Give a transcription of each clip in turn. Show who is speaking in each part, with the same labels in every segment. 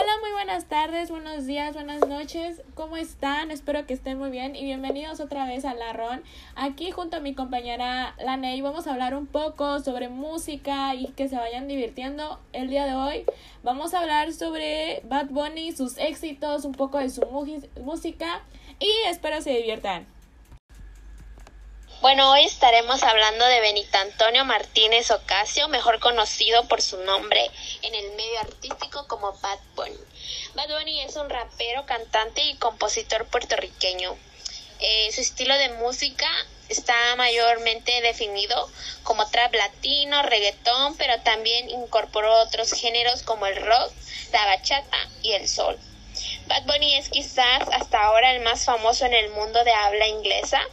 Speaker 1: Hola, muy buenas tardes, buenos días, buenas noches. ¿Cómo están? Espero que estén muy bien y bienvenidos otra vez a La Ron. Aquí junto a mi compañera Laney vamos a hablar un poco sobre música y que se vayan divirtiendo. El día de hoy vamos a hablar sobre Bad Bunny, sus éxitos, un poco de su música y espero se diviertan.
Speaker 2: Bueno, hoy estaremos hablando de Benito Antonio Martínez Ocasio, mejor conocido por su nombre en el medio artístico como Bad Bunny. Bad Bunny es un rapero, cantante y compositor puertorriqueño. Eh, su estilo de música está mayormente definido como trap latino, reggaetón, pero también incorporó otros géneros como el rock, la bachata y el sol. Bad Bunny es quizás hasta ahora el más famoso en el mundo de habla inglesa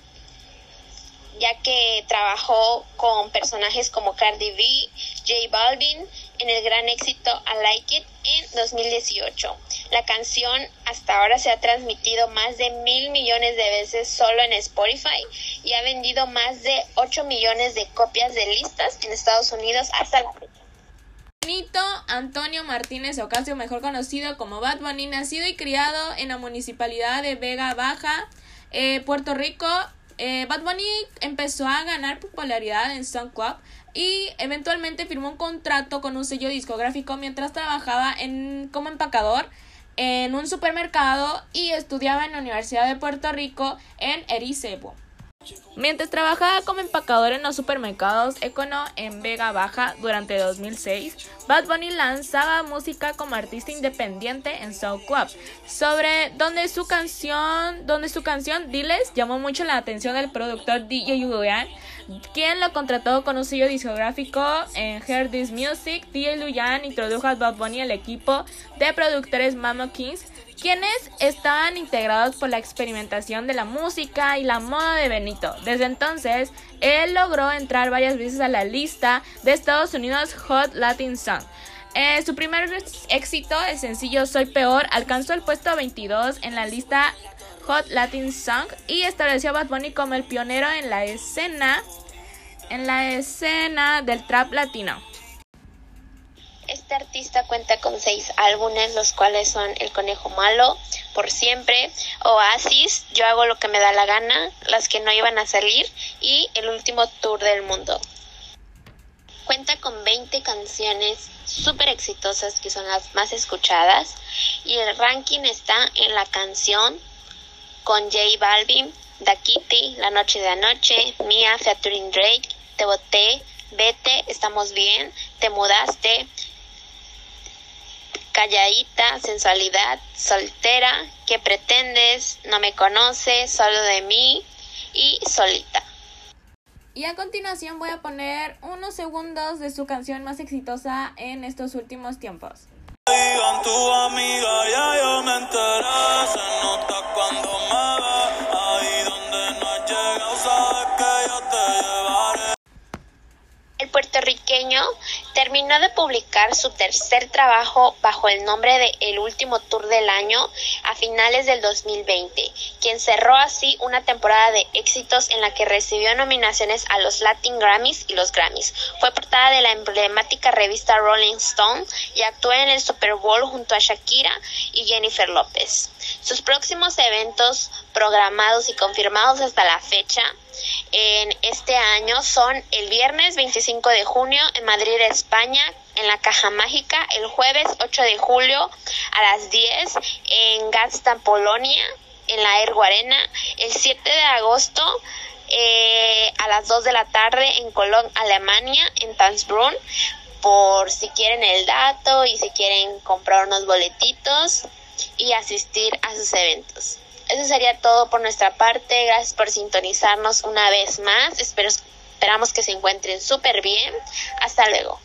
Speaker 2: ya que trabajó con personajes como Cardi B, J Balvin en el gran éxito I Like It en 2018. La canción hasta ahora se ha transmitido más de mil millones de veces solo en Spotify y ha vendido más de 8 millones de copias de listas en Estados Unidos hasta la fecha.
Speaker 1: Benito Antonio Martínez Ocasio, mejor conocido como Bad Bunny, nacido y criado en la municipalidad de Vega Baja, eh, Puerto Rico, eh, Bad Bunny empezó a ganar popularidad en SoundCloud y eventualmente firmó un contrato con un sello discográfico mientras trabajaba en, como empacador en un supermercado y estudiaba en la Universidad de Puerto Rico en Ericebo. Mientras trabajaba como empacador en los supermercados Econo en Vega Baja durante 2006, Bad Bunny lanzaba música como artista independiente en Soul Club, sobre donde su canción, donde su canción Diles llamó mucho la atención del productor DJ Luyan, quien lo contrató con un sello discográfico en Hear This Music. DJ Luyan introdujo a Bad Bunny al equipo de productores Mamo Kings quienes estaban integrados por la experimentación de la música y la moda de Benito. Desde entonces, él logró entrar varias veces a la lista de Estados Unidos Hot Latin Song. Eh, su primer éxito, el sencillo Soy Peor, alcanzó el puesto 22 en la lista Hot Latin Song y estableció a Bad Bunny como el pionero en la escena en la escena del trap latino.
Speaker 2: Este artista cuenta con seis álbumes, los cuales son El Conejo Malo, Por Siempre, Oasis, Yo hago lo que me da la gana, Las que no iban a salir y El último tour del mundo. Cuenta con 20 canciones súper exitosas que son las más escuchadas y el ranking está en la canción con J Balvin, Da Kitty, La Noche de Anoche, Mia featuring Drake, Te Boté, Vete, Estamos Bien, Te Mudaste, calladita, sensualidad, soltera, ¿qué pretendes? No me conoces, solo de mí y solita.
Speaker 1: Y a continuación voy a poner unos segundos de su canción más exitosa en estos últimos tiempos. tu amiga, ya yo me enteré, se nota cuando me ahí donde no
Speaker 2: sabes que yo te llevaré terminó de publicar su tercer trabajo bajo el nombre de El último tour del año a finales del 2020, quien cerró así una temporada de éxitos en la que recibió nominaciones a los Latin Grammys y los Grammys. Fue portada de la emblemática revista Rolling Stone y actuó en el Super Bowl junto a Shakira y Jennifer López. Sus próximos eventos programados y confirmados hasta la fecha en este año son el viernes 25 de junio en Madrid, España, en la Caja Mágica, el jueves 8 de julio a las 10 en Gadsden, Polonia, en la Ergo Arena, el 7 de agosto eh, a las 2 de la tarde en Cologne, Alemania, en Tanzbrunn, por si quieren el dato y si quieren comprar unos boletitos y asistir a sus eventos. Eso sería todo por nuestra parte. Gracias por sintonizarnos una vez más. Espero, esperamos que se encuentren súper bien. Hasta luego.